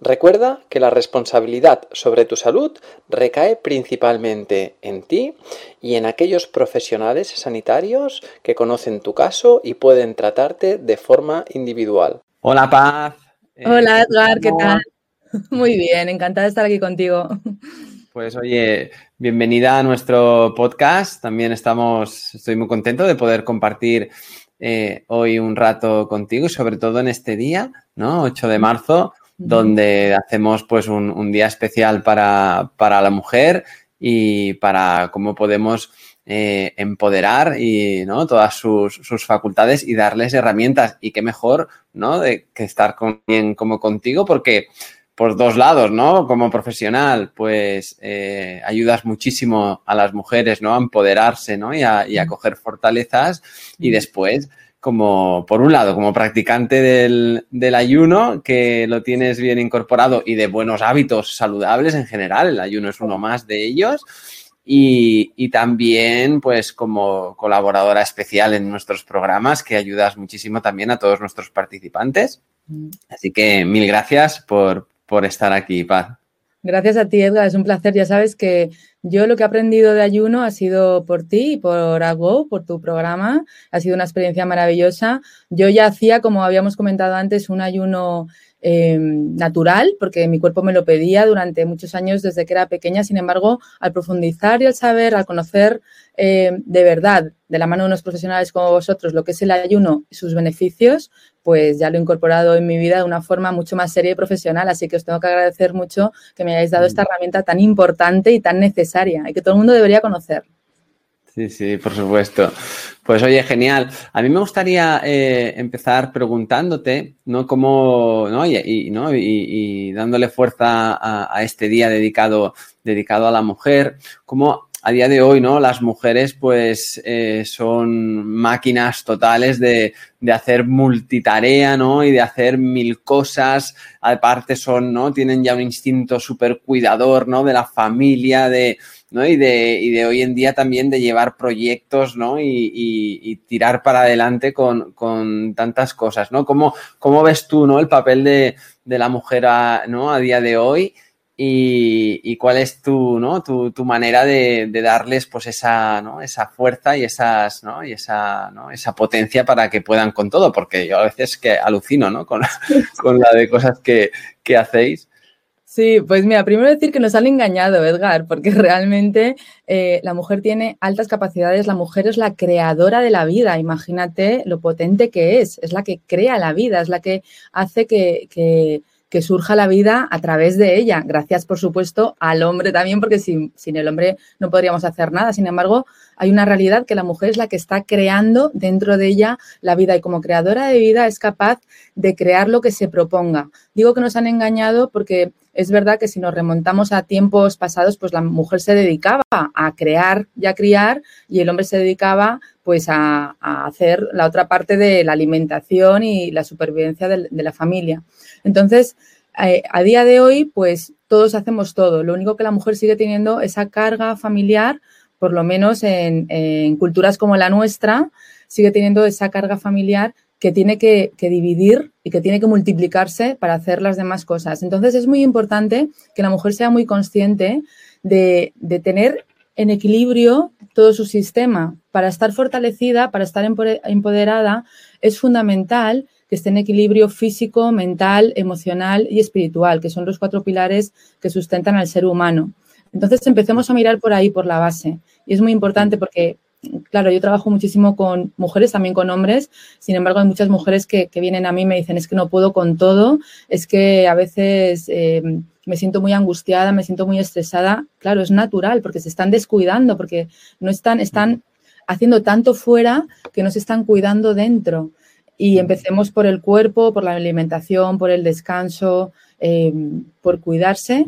Recuerda que la responsabilidad sobre tu salud recae principalmente en ti y en aquellos profesionales sanitarios que conocen tu caso y pueden tratarte de forma individual. Hola Paz. Hola Edgar, ¿qué tal? Muy bien, encantada de estar aquí contigo. Pues oye, bienvenida a nuestro podcast. También estamos, estoy muy contento de poder compartir eh, hoy un rato contigo y sobre todo en este día, ¿no? 8 de marzo, donde hacemos pues un, día especial para, la mujer y para cómo podemos eh, empoderar y ¿no? todas sus, facultades y darles herramientas. Y qué mejor, ¿no? De que estar con alguien como contigo, porque por dos lados, ¿no? Como profesional, pues eh, ayudas muchísimo a las mujeres, ¿no? A empoderarse, ¿no? Y a, y a coger fortalezas. Y después, como, por un lado, como practicante del, ayuno, que lo tienes bien incorporado y de buenos hábitos saludables en general, el ayuno es uno más de ellos. Y, también, pues, como colaboradora especial en nuestros programas, que ayudas muchísimo también a todos nuestros participantes. Mm. Así que mil gracias por, por estar aquí, Paz. Gracias a ti, Edgar. Es un placer. Ya sabes que yo lo que he aprendido de ayuno ha sido por ti y por Ago, por tu programa. Ha sido una experiencia maravillosa. Yo ya hacía, como habíamos comentado antes, un ayuno Em, natural, porque mi cuerpo me lo pedía durante muchos años desde que era pequeña. Sin embargo, al profundizar y al saber, al conocer em, de verdad, de la mano de unos profesionales como vosotros, lo que es el ayuno y sus beneficios, pues ya lo he incorporado en mi vida de una forma mucho más seria y profesional. Así que os tengo que agradecer mucho que me hayáis dado esta herramienta tan importante y tan necesaria y que todo el mundo debería conocer. Sí, sí, por supuesto. Pues oye, genial. A mí me gustaría eh, empezar preguntándote, ¿no? Cómo, ¿no? Y, ¿no? y, dándole fuerza a, este día dedicado, dedicado a la mujer, cómo a día de hoy, ¿no? Las mujeres, pues, eh, son máquinas totales de, de, hacer multitarea, ¿no? Y de hacer mil cosas. Aparte son, ¿no? Tienen ya un instinto súper cuidador, ¿no? De la familia, de, ¿no? Y de, y de hoy en día también de llevar proyectos, ¿no? Y, y, tirar para adelante con, con, tantas cosas, ¿no? ¿Cómo, ¿Cómo, ves tú, ¿no? El papel de, de la mujer a, ¿no? a día de hoy y, y cuál es tu, ¿no? tu, tu manera de, de, darles pues esa, ¿no? esa fuerza y, esas, ¿no? y esa, ¿no? esa potencia para que puedan con todo, porque yo a veces que alucino ¿no? con, con la de cosas que, que hacéis. Sí, pues mira, primero decir que nos han engañado, Edgar, porque realmente eh, la mujer tiene altas capacidades, la mujer es la creadora de la vida, imagínate lo potente que es, es la que crea la vida, es la que hace que, que que surja la vida a través de ella. Gracias, por supuesto, al hombre también, porque sin, sin, el hombre no podríamos hacer nada. Sin embargo, hay una realidad que la mujer es la que está creando dentro de ella la vida y como creadora de vida es capaz de crear lo que se proponga. Digo que nos han engañado porque es verdad que si nos remontamos a tiempos pasados, pues la mujer se dedicaba a crear y a criar y el hombre se dedicaba pues a, hacer la otra parte de la alimentación y la supervivencia de, la familia. Entonces, eh, a día de hoy, pues todos hacemos todo. Lo único que la mujer sigue teniendo esa carga familiar, por lo menos en, culturas como la nuestra, sigue teniendo esa carga familiar que tiene que, dividir y que tiene que multiplicarse para hacer las demás cosas. Entonces es muy importante que la mujer sea muy consciente de tener en equilibrio todo su sistema. Para estar fortalecida, para estar empoderada, es fundamental que esté en equilibrio físico, mental, emocional y espiritual, que son los cuatro pilares que sustentan al ser humano. Entonces empecemos a mirar por ahí, por la base. Y es muy importante porque, claro, yo trabajo muchísimo con mujeres, también con hombres. Sin embargo, hay muchas mujeres que, vienen a mí y me dicen, es que no puedo con todo, es que a veces eh, me siento muy angustiada, me siento muy estresada. Claro, es natural porque se están descuidando, porque no están, están haciendo tanto fuera que no se están cuidando dentro. Y empecemos por el cuerpo, por la alimentación, por el descanso, eh, por cuidarse.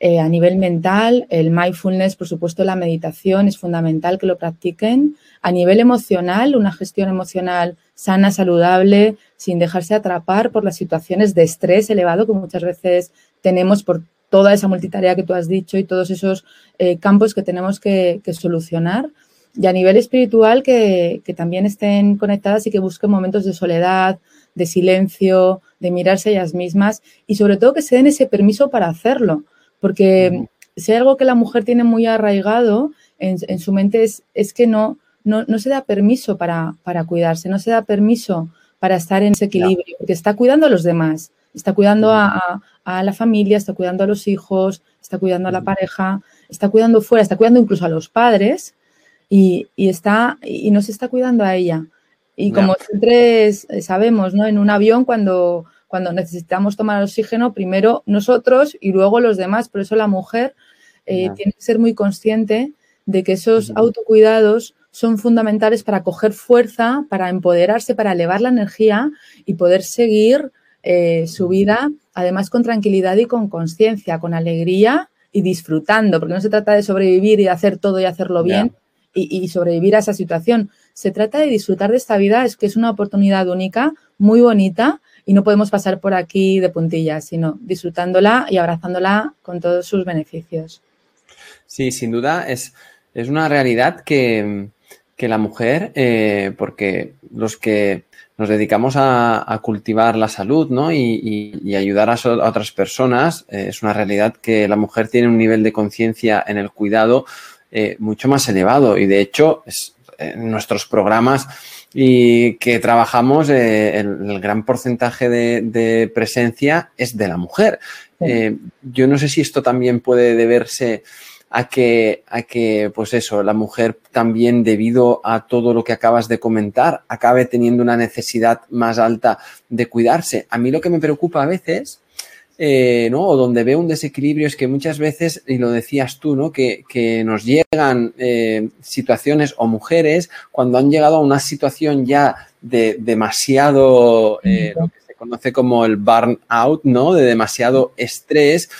Eh, a nivel mental, el mindfulness, por supuesto, la meditación es fundamental que lo practiquen. A nivel emocional, una gestión emocional sana, saludable, sin dejarse atrapar por las situaciones de estrés elevado que muchas veces tenemos por toda esa multitarea que tú has dicho y todos esos eh, campos que tenemos que, solucionar. Y a nivel espiritual, que, que también estén conectadas y que busquen momentos de soledad, de silencio, de mirarse ellas mismas y sobre todo que se den ese permiso para hacerlo porque si hay algo que la mujer tiene muy arraigado en, su mente es, es que no, no, no, se da permiso para, para, cuidarse, no se da permiso para estar en ese equilibrio, porque está cuidando a los demás, está cuidando a, a, la familia, está cuidando a los hijos, está cuidando a la pareja, está cuidando fuera, está cuidando incluso a los padres y, y está, y no se está cuidando a ella. Y como siempre sabemos, ¿no? En un avión cuando cuando necesitamos tomar oxígeno, primero nosotros y luego los demás. Por eso la mujer eh, tiene que ser muy consciente de que esos autocuidados son fundamentales para coger fuerza, para empoderarse, para elevar la energía y poder seguir eh, su vida, además con tranquilidad y con conciencia, con alegría y disfrutando, porque no se trata de sobrevivir y de hacer todo y hacerlo bien y, y, sobrevivir a esa situación. Se trata de disfrutar de esta vida, es que es una oportunidad única, muy bonita y no podemos pasar por aquí de puntillas, sino disfrutándola y abrazándola con todos sus beneficios. Sí, sin duda es, es una realidad que, la mujer, eh, porque los que nos dedicamos a, cultivar la salud ¿no? y, ayudar a, otras personas, eh, es una realidad que la mujer tiene un nivel de conciencia en el cuidado eh, mucho más elevado y de hecho en nuestros programas y que trabajamos, eh, el, gran porcentaje de, presencia es de la mujer. Eh, yo no sé si esto también puede deberse a que, a que, pues eso, la mujer también debido a todo lo que acabas de comentar, acabe teniendo una necesidad más alta de cuidarse. A mí lo que me preocupa a veces eh, ¿no? O donde veo un desequilibrio es que muchas veces, y lo decías tú, ¿no? Que, nos llegan eh, situaciones o mujeres cuando han llegado a una situación ya de demasiado, eh, lo que se conoce como el burnout, ¿no? De demasiado estrés.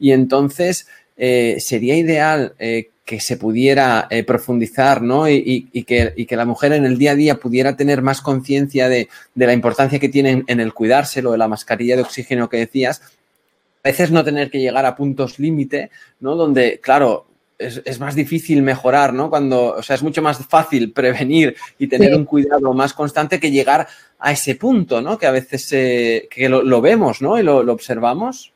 Y entonces sería ideal que se pudiera profundizar, ¿no? Y, que, y, que, la mujer en el día a día pudiera tener más conciencia de, de, la importancia que tiene en el cuidárselo, de la mascarilla de oxígeno que decías, veces no tener que llegar a puntos límite, ¿no? Donde, claro, es, más difícil mejorar, ¿no? Cuando, o sea, es mucho más fácil prevenir y tener un cuidado más constante que llegar a ese punto, ¿no? Que a veces que lo, vemos, ¿no? Y lo, observamos.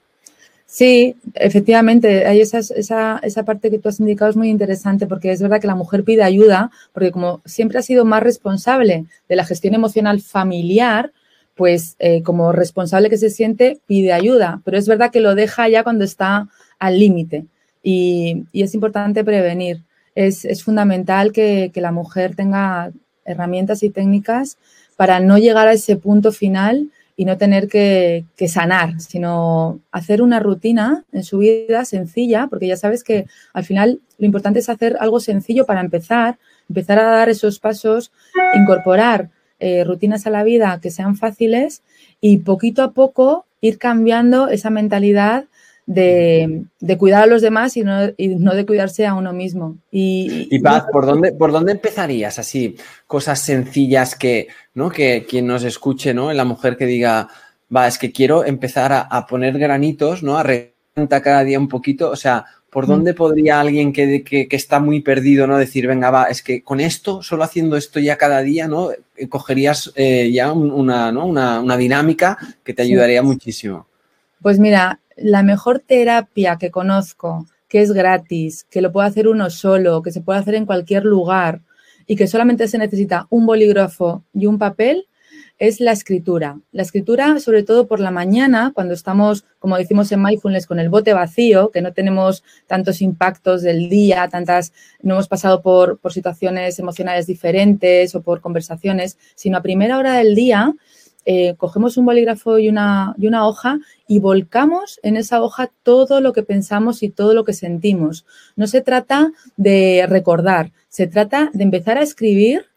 Sí, efectivamente, hay esa, esa, esa, parte que tú has indicado es muy interesante porque es verdad que la mujer pide ayuda porque como siempre ha sido más responsable de la gestión emocional familiar, pues eh, como responsable que se siente pide ayuda, pero es verdad que lo deja ya cuando está al límite y, es importante prevenir. Es, fundamental que, la mujer tenga herramientas y técnicas para no llegar a ese punto final y no tener que, que, sanar, sino hacer una rutina en su vida sencilla, porque ya sabes que al final lo importante es hacer algo sencillo para empezar, empezar a dar esos pasos, incorporar eh, rutinas a la vida que sean fáciles y poquito a poco ir cambiando esa mentalidad de, cuidar a los demás y no, de cuidarse a uno mismo. Y, Paz, ¿por dónde, ¿por dónde empezarías así? Cosas sencillas que, ¿no? Que quien nos escuche, ¿no? La mujer que diga, va, es que quiero empezar a, poner granitos, ¿no? A cada día un poquito, o sea, ¿Por dónde podría alguien que, está muy perdido, ¿no? Decir, venga, va, es que con esto, solo haciendo esto ya cada día, ¿no? Eh, cogerías eh, ya una, una, dinámica que te ayudaría muchísimo. Pues mira, la mejor terapia que conozco, que es gratis, que lo puede hacer uno solo, que se puede hacer en cualquier lugar y que solamente se necesita un bolígrafo y un papel, es la escritura. La escritura, sobre todo por la mañana, cuando estamos, como decimos en Mindfulness, con el bote vacío, que no tenemos tantos impactos del día, tantas, no hemos pasado por, por situaciones emocionales diferentes o por conversaciones, sino a primera hora del día, eh, cogemos un bolígrafo y una, y una hoja y volcamos en esa hoja todo lo que pensamos y todo lo que sentimos. No se trata de recordar, se trata de empezar a escribir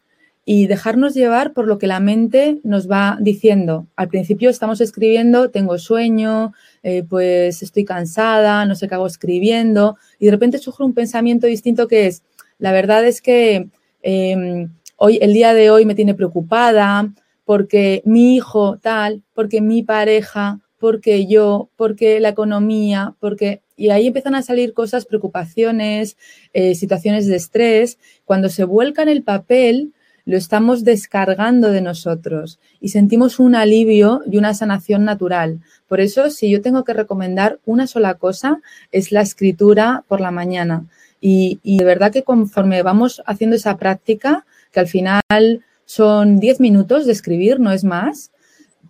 y dejarnos llevar por lo que la mente nos va diciendo. Al principio estamos escribiendo, tengo sueño, eh, pues estoy cansada, no sé qué hago escribiendo, y de repente surge un pensamiento distinto que es, la verdad es que em, hoy, el día de hoy me tiene preocupada, porque mi hijo tal, porque mi pareja, porque yo, porque la economía, porque... Y ahí empiezan a salir cosas, preocupaciones, eh, situaciones de estrés. Cuando se vuelca en el papel, lo estamos descargando de nosotros y sentimos un alivio y una sanación natural. Por eso, si yo tengo que recomendar una sola cosa, es la escritura por la mañana. Y, y de verdad que conforme vamos haciendo esa práctica, que al final son 10 minutos de escribir, no es más,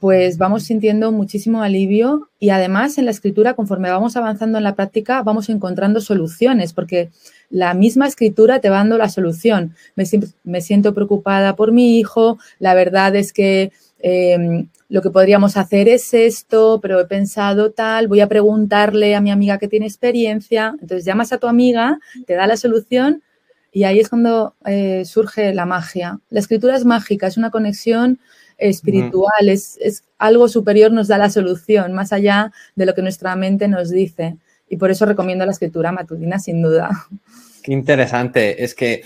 pues vamos sintiendo muchísimo alivio y además en la escritura, conforme vamos avanzando en la práctica, vamos encontrando soluciones, porque la misma escritura te va dando la solución. Me, siento preocupada por mi hijo, la verdad es que em, lo que podríamos hacer es esto, pero he pensado tal, voy a preguntarle a mi amiga que tiene experiencia. Entonces llamas a tu amiga, te da la solución y ahí es cuando eh, surge la magia. La escritura es mágica, es una conexión espiritual, es, algo superior, nos da la solución, más allá de lo que nuestra mente nos dice. Y por eso recomiendo la escritura matutina, sin duda. Qué interesante. Es que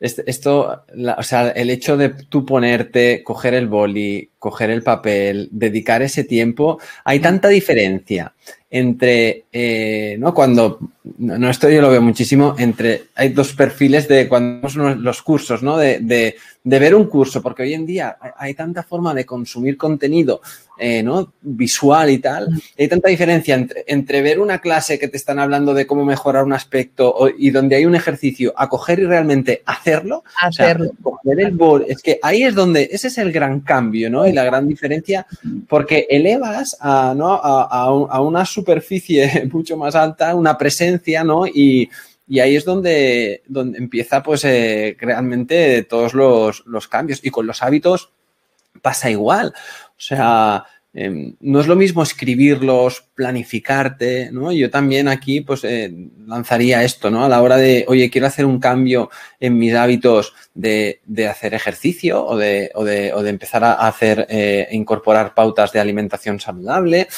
esto, o sea, el hecho de tú ponerte, coger el boli, coger el papel, dedicar ese tiempo, hay tanta diferencia entre, eh, ¿no? Cuando, no, esto yo lo veo muchísimo, entre, hay dos perfiles de cuando los cursos, ¿no? De, de, de, ver un curso, porque hoy en día hay, tanta forma de consumir contenido, eh, ¿no? Visual y tal, hay tanta diferencia entre, entre, ver una clase que te están hablando de cómo mejorar un aspecto y donde hay un ejercicio, a coger y realmente hacerlo. Hacerlo. coger el bol, es que ahí es donde, ese es el gran cambio, ¿no? Y la gran diferencia, porque elevas a, ¿no? a, a, a una superficie mucho más alta, una presencia, ¿no? Y, ahí es donde, donde empieza, pues, eh, realmente todos los, los, cambios. Y con los hábitos pasa igual. O sea, Em, no es lo mismo escribirlos, planificarte, ¿no? Yo también aquí, pues, eh, lanzaría esto, ¿no? A la hora de, oye, quiero hacer un cambio en mis hábitos de, hacer ejercicio o de, o de, o de empezar a hacer, eh, incorporar pautas de alimentación saludable.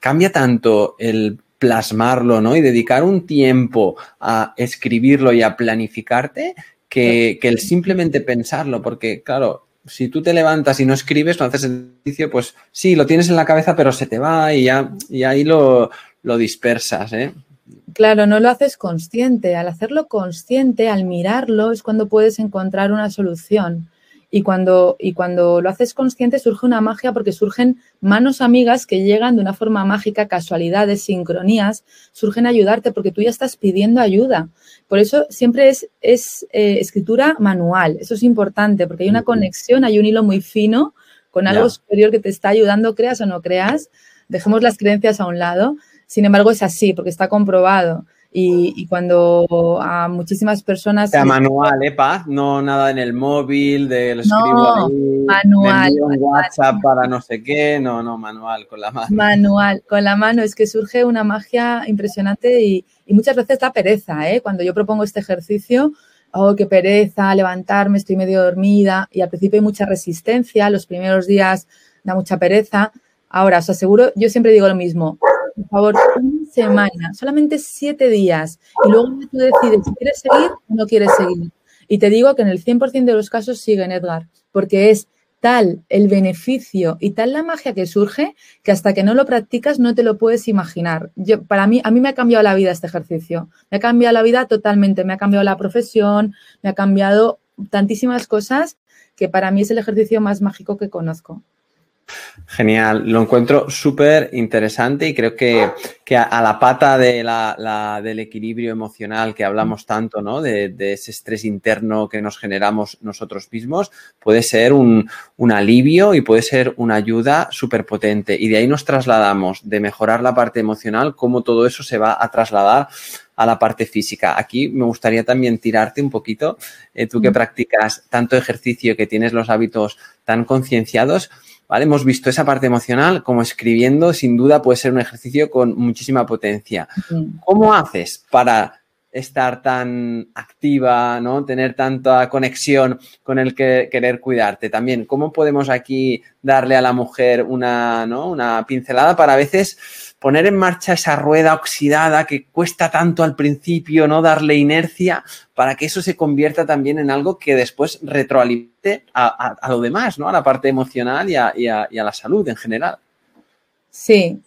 Cambia tanto el plasmarlo, ¿no? Y dedicar un tiempo a escribirlo y a planificarte que, que el simplemente pensarlo, porque, claro, si tú te levantas y no escribes, no haces ejercicio, pues sí, lo tienes en la cabeza, pero se te va y ya y ahí lo, lo dispersas, ¿eh? Claro, no lo haces consciente. Al hacerlo consciente, al mirarlo, es cuando puedes encontrar una solución. Y cuando, y cuando lo haces consciente surge una magia porque surgen manos amigas que llegan de una forma mágica, casualidades, sincronías, surgen a ayudarte porque tú ya estás pidiendo ayuda. Por eso siempre es, es eh, escritura manual. Eso es importante porque hay una conexión, hay un hilo muy fino con algo superior que te está ayudando, creas o no creas. Dejemos las creencias a un lado. Sin embargo, es así porque está comprobado. Y, cuando a muchísimas personas... sea, manual, ¿eh, Paz? No nada en el móvil, del escribo manual, un WhatsApp para no sé qué, no, no, manual, con la mano. Manual, con la mano, es que surge una magia impresionante y, muchas veces da pereza, ¿eh? Cuando yo propongo este ejercicio, oh, qué pereza, levantarme, estoy medio dormida y al principio hay mucha resistencia, los primeros días da mucha pereza. Ahora, os aseguro, yo siempre digo lo mismo, por favor, semana, solamente siete días. Y luego tú decides si quieres seguir o no quieres seguir. Y te digo que en el 100% de los casos siguen, Edgar, porque es tal el beneficio y tal la magia que surge que hasta que no lo practicas no te lo puedes imaginar. Yo, para mí, a mí me ha cambiado la vida este ejercicio. Me ha cambiado la vida totalmente. Me ha cambiado la profesión, me ha cambiado tantísimas cosas que para mí es el ejercicio más mágico que conozco. Genial, lo encuentro súper interesante y creo que, a, la pata de la, del equilibrio emocional que hablamos tanto, ¿no? De, ese estrés interno que nos generamos nosotros mismos, puede ser un, alivio y puede ser una ayuda súper potente. Y de ahí nos trasladamos de mejorar la parte emocional, cómo todo eso se va a trasladar a la parte física. Aquí me gustaría también tirarte un poquito, eh, tú que practicas tanto ejercicio, que tienes los hábitos tan concienciados, Hemos visto esa parte emocional como escribiendo, sin duda puede ser un ejercicio con muchísima potencia. ¿Cómo haces para estar tan activa, ¿no? Tener tanta conexión con el que querer cuidarte. También, ¿cómo podemos aquí darle a la mujer una, ¿no? una pincelada para a veces poner en marcha esa rueda oxidada que cuesta tanto al principio, ¿no? Darle inercia para que eso se convierta también en algo que después retroalimente a, lo demás, ¿no? A la parte emocional y a, y a la salud en general. Sí,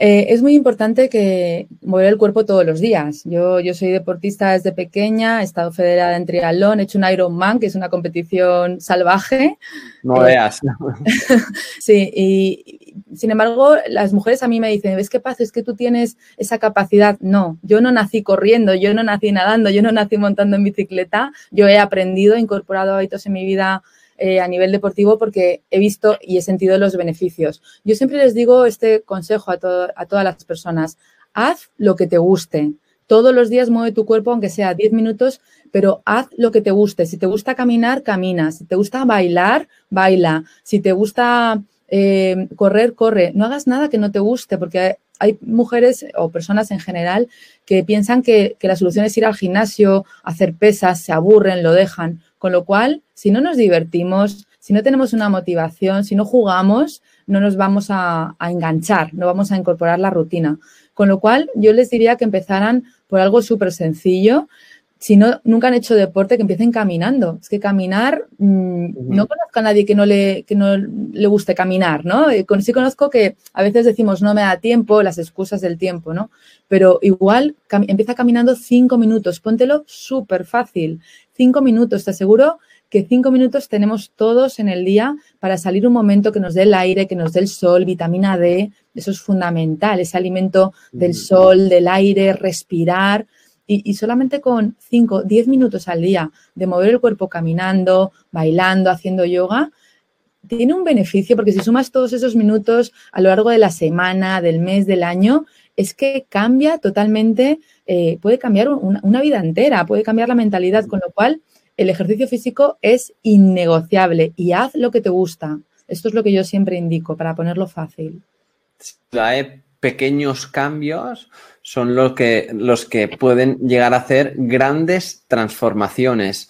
eh, es muy importante que mover el cuerpo todos los días. Yo, yo soy deportista desde pequeña, he estado federada en triatlón, he hecho un Ironman, que es una competición salvaje. No veas. sí, y sin embargo, las mujeres a mí me dicen, ¿ves qué pasa? Es que tú tienes esa capacidad. No, yo no nací corriendo, yo no nací nadando, yo no nací montando en bicicleta, yo he aprendido, he incorporado hábitos en mi vida eh, a nivel deportivo porque he visto y he sentido los beneficios. Yo siempre les digo este consejo a, a todas las personas, haz lo que te guste. Todos los días mueve tu cuerpo, aunque sea 10 minutos, pero haz lo que te guste. Si te gusta caminar, camina. Si te gusta bailar, baila. Si te gusta eh, correr, corre. No hagas nada que no te guste, porque hay mujeres o personas en general que piensan que, la solución es ir al gimnasio, hacer pesas, se aburren, lo dejan. Con lo cual, si no nos divertimos, si no tenemos una motivación, si no jugamos, no nos vamos a, enganchar, no vamos a incorporar la rutina. Con lo cual, yo les diría que empezaran por algo súper sencillo. Si no, nunca han hecho deporte, que empiecen caminando. Es que caminar, mm, no conozco a nadie que no, le, que no le guste caminar, ¿no? Eh, sí conozco que a veces decimos no me da tiempo, las excusas del tiempo, ¿no? Pero igual empieza caminando cinco minutos, póntelo súper fácil cinco minutos. Te aseguro que cinco minutos tenemos todos en el día para salir un momento que nos dé el aire, que nos dé el sol, vitamina D. Eso es fundamental, ese alimento del sol, del aire, respirar. Y, solamente con cinco, diez minutos al día de mover el cuerpo caminando, bailando, haciendo yoga, tiene un beneficio porque si sumas todos esos minutos a lo largo de la semana, del mes, del año, es que cambia totalmente, eh, puede cambiar una, vida entera, puede cambiar la mentalidad, con lo cual el ejercicio físico es innegociable y haz lo que te gusta. Esto es lo que yo siempre indico para ponerlo fácil. Pequeños cambios son los que, los que pueden llegar a hacer grandes transformaciones.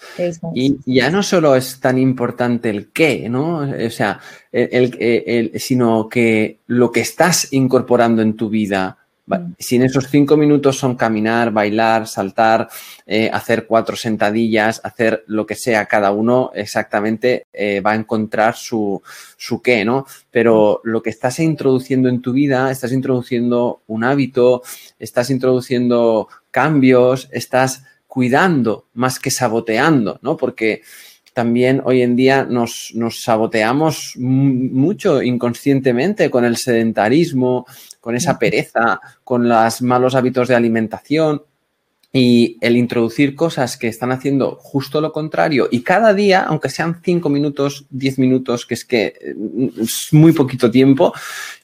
Y ya no solo es tan importante el qué, ¿no? O sea, el, sino que lo que estás incorporando en tu vida. Si en esos cinco minutos son caminar, bailar, saltar, eh, hacer cuatro sentadillas, hacer lo que sea cada uno, exactamente eh, va a encontrar su, su qué, ¿no? Pero lo que estás introduciendo en tu vida, estás introduciendo un hábito, estás introduciendo cambios, estás cuidando más que saboteando, ¿no? Porque también hoy en día nos, nos saboteamos mucho inconscientemente con el sedentarismo, con esa pereza, con los malos hábitos de alimentación y el introducir cosas que están haciendo justo lo contrario y cada día, aunque sean cinco minutos, diez minutos, que es que mm, es muy poquito tiempo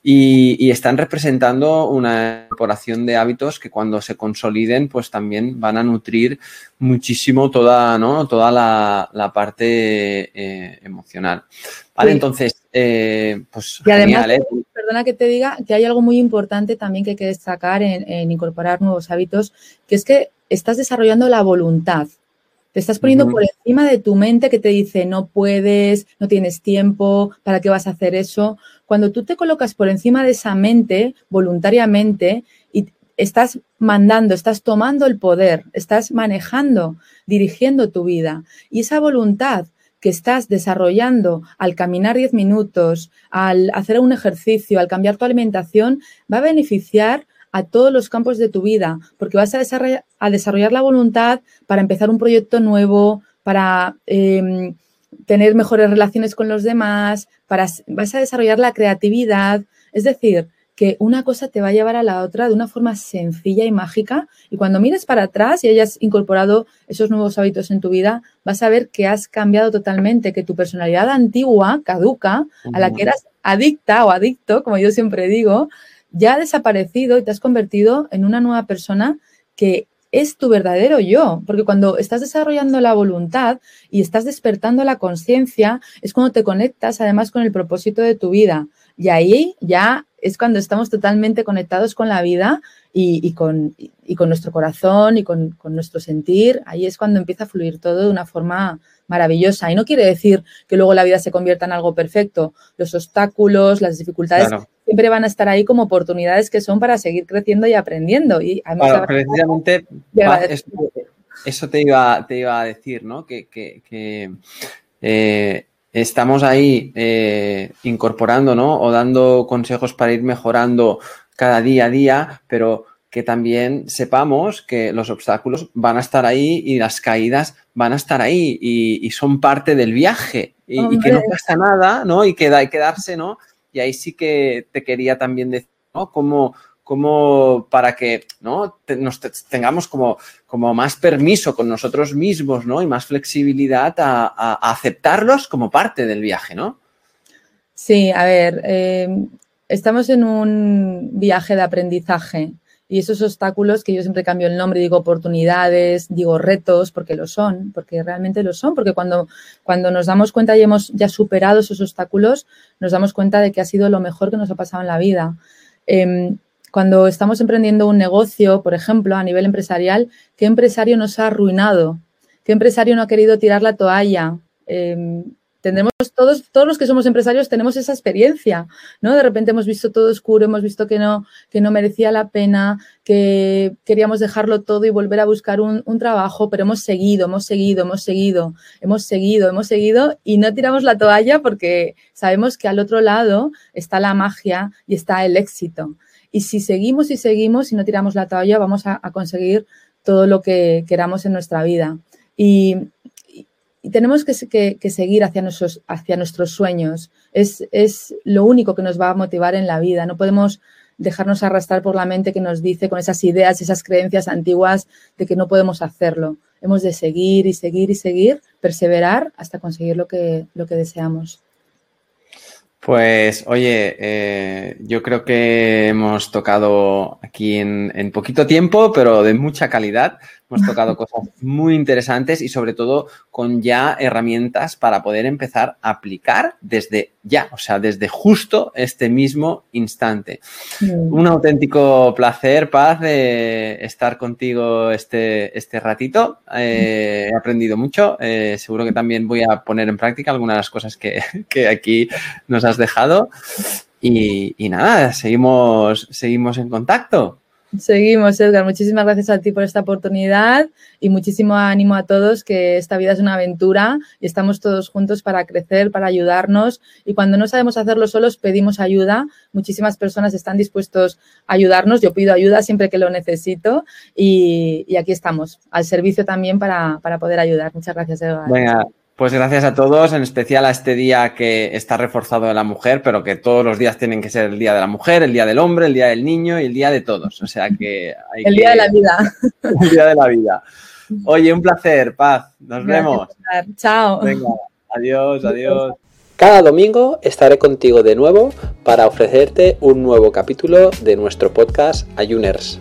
y, están representando una incorporación de hábitos que cuando se consoliden pues también van a nutrir muchísimo toda, ¿no? toda la, parte eh, emocional. Vale, entonces, eh, pues genial, ¿eh? Perdona que te diga que hay algo muy importante también que hay que destacar en, incorporar nuevos hábitos, que es que estás desarrollando la voluntad. Te estás poniendo por encima de tu mente que te dice no puedes, no tienes tiempo, ¿para qué vas a hacer eso? Cuando tú te colocas por encima de esa mente voluntariamente y estás mandando, estás tomando el poder, estás manejando, dirigiendo tu vida y esa voluntad que estás desarrollando al caminar 10 minutos, al hacer un ejercicio, al cambiar tu alimentación, va a beneficiar a todos los campos de tu vida, porque vas a desarrollar, la voluntad para empezar un proyecto nuevo, para em, tener mejores relaciones con los demás, para, vas a desarrollar la creatividad. Es decir, que una cosa te va a llevar a la otra de una forma sencilla y mágica. Y cuando mires para atrás y hayas incorporado esos nuevos hábitos en tu vida, vas a ver que has cambiado totalmente, que tu personalidad antigua, caduca, a la que eras adicta o adicto, como yo siempre digo, ya ha desaparecido y te has convertido en una nueva persona que es tu verdadero yo, porque cuando estás desarrollando la voluntad y estás despertando la conciencia, es cuando te conectas además con el propósito de tu vida. Y ahí ya es cuando estamos totalmente conectados con la vida y, con, con, nuestro corazón y con, nuestro sentir. Ahí es cuando empieza a fluir todo de una forma maravillosa. Y no quiere decir que luego la vida se convierta en algo perfecto. Los obstáculos, las dificultades siempre van a estar ahí como oportunidades que son para seguir creciendo y aprendiendo. Y precisamente eso, te, iba, te iba a decir, ¿no? Que, eh, estamos ahí eh, incorporando, ¿no? O dando consejos para ir mejorando cada día a día, pero que también sepamos que los obstáculos van a estar ahí y las caídas van a estar ahí y, son parte del viaje y, que no pasa nada, ¿no? Y que hay que darse, ¿no? Y ahí sí que te quería también decir, ¿no? Como, para que ¿no? tengamos como, como más permiso con nosotros mismos ¿no? y más flexibilidad a, aceptarlos como parte del viaje, ¿no? Sí, a ver, eh, estamos en un viaje de aprendizaje y esos obstáculos que yo siempre cambio el nombre, digo oportunidades, digo retos, porque lo son, porque realmente lo son, porque cuando, cuando nos damos cuenta y hemos ya superado esos obstáculos, nos damos cuenta de que ha sido lo mejor que nos ha pasado en la vida. Em, cuando estamos emprendiendo un negocio, por ejemplo, a nivel empresarial, ¿qué empresario nos ha arruinado? ¿Qué empresario no ha querido tirar la toalla? Em, tendremos todos, todos los que somos empresarios tenemos esa experiencia, ¿no? De repente hemos visto todo oscuro, hemos visto que no, que no merecía la pena, que queríamos dejarlo todo y volver a buscar un, trabajo, pero hemos seguido, hemos seguido, hemos seguido, hemos seguido, hemos seguido y no tiramos la toalla porque sabemos que al otro lado está la magia y está el éxito. Y si seguimos y seguimos y no tiramos la toalla, vamos a, conseguir todo lo que queramos en nuestra vida. Y tenemos que, seguir hacia nuestros, hacia nuestros sueños. Es, es, lo único que nos va a motivar en la vida. No podemos dejarnos arrastrar por la mente que nos dice con esas ideas, esas creencias antiguas de que no podemos hacerlo. Hemos de seguir y seguir y seguir, perseverar hasta conseguir lo que, lo que deseamos. Pues oye, eh, yo creo que hemos tocado aquí en, en, poquito tiempo, pero de mucha calidad. Hemos tocado cosas muy interesantes y sobre todo con ya herramientas para poder empezar a aplicar desde ya, o sea, desde justo este mismo instante. Un auténtico placer, Paz, estar contigo este, este ratito. Eh, he aprendido mucho. Eh, seguro que también voy a poner en práctica algunas de las cosas que, que aquí nos has dejado. Y, y nada, seguimos, seguimos en contacto. Seguimos, Edgar. Muchísimas gracias a ti por esta oportunidad y muchísimo ánimo a todos que esta vida es una aventura y estamos todos juntos para crecer, para ayudarnos y cuando no sabemos hacerlo solos pedimos ayuda. Muchísimas personas están dispuestos a ayudarnos. Yo pido ayuda siempre que lo necesito y, aquí estamos, al servicio también para, para poder ayudar. Muchas gracias, Edgar. Venga, pues gracias a todos, en especial a este día que está reforzado de la mujer, pero que todos los días tienen que ser el día de la mujer, el día del hombre, el día del niño y el día de todos. O sea que hay El día de la vida. El día de la vida. Oye, un placer, Paz. Nos vemos. Chao. Venga, adiós, adiós. Cada domingo estaré contigo de nuevo para ofrecerte un nuevo capítulo de nuestro podcast Ayuners.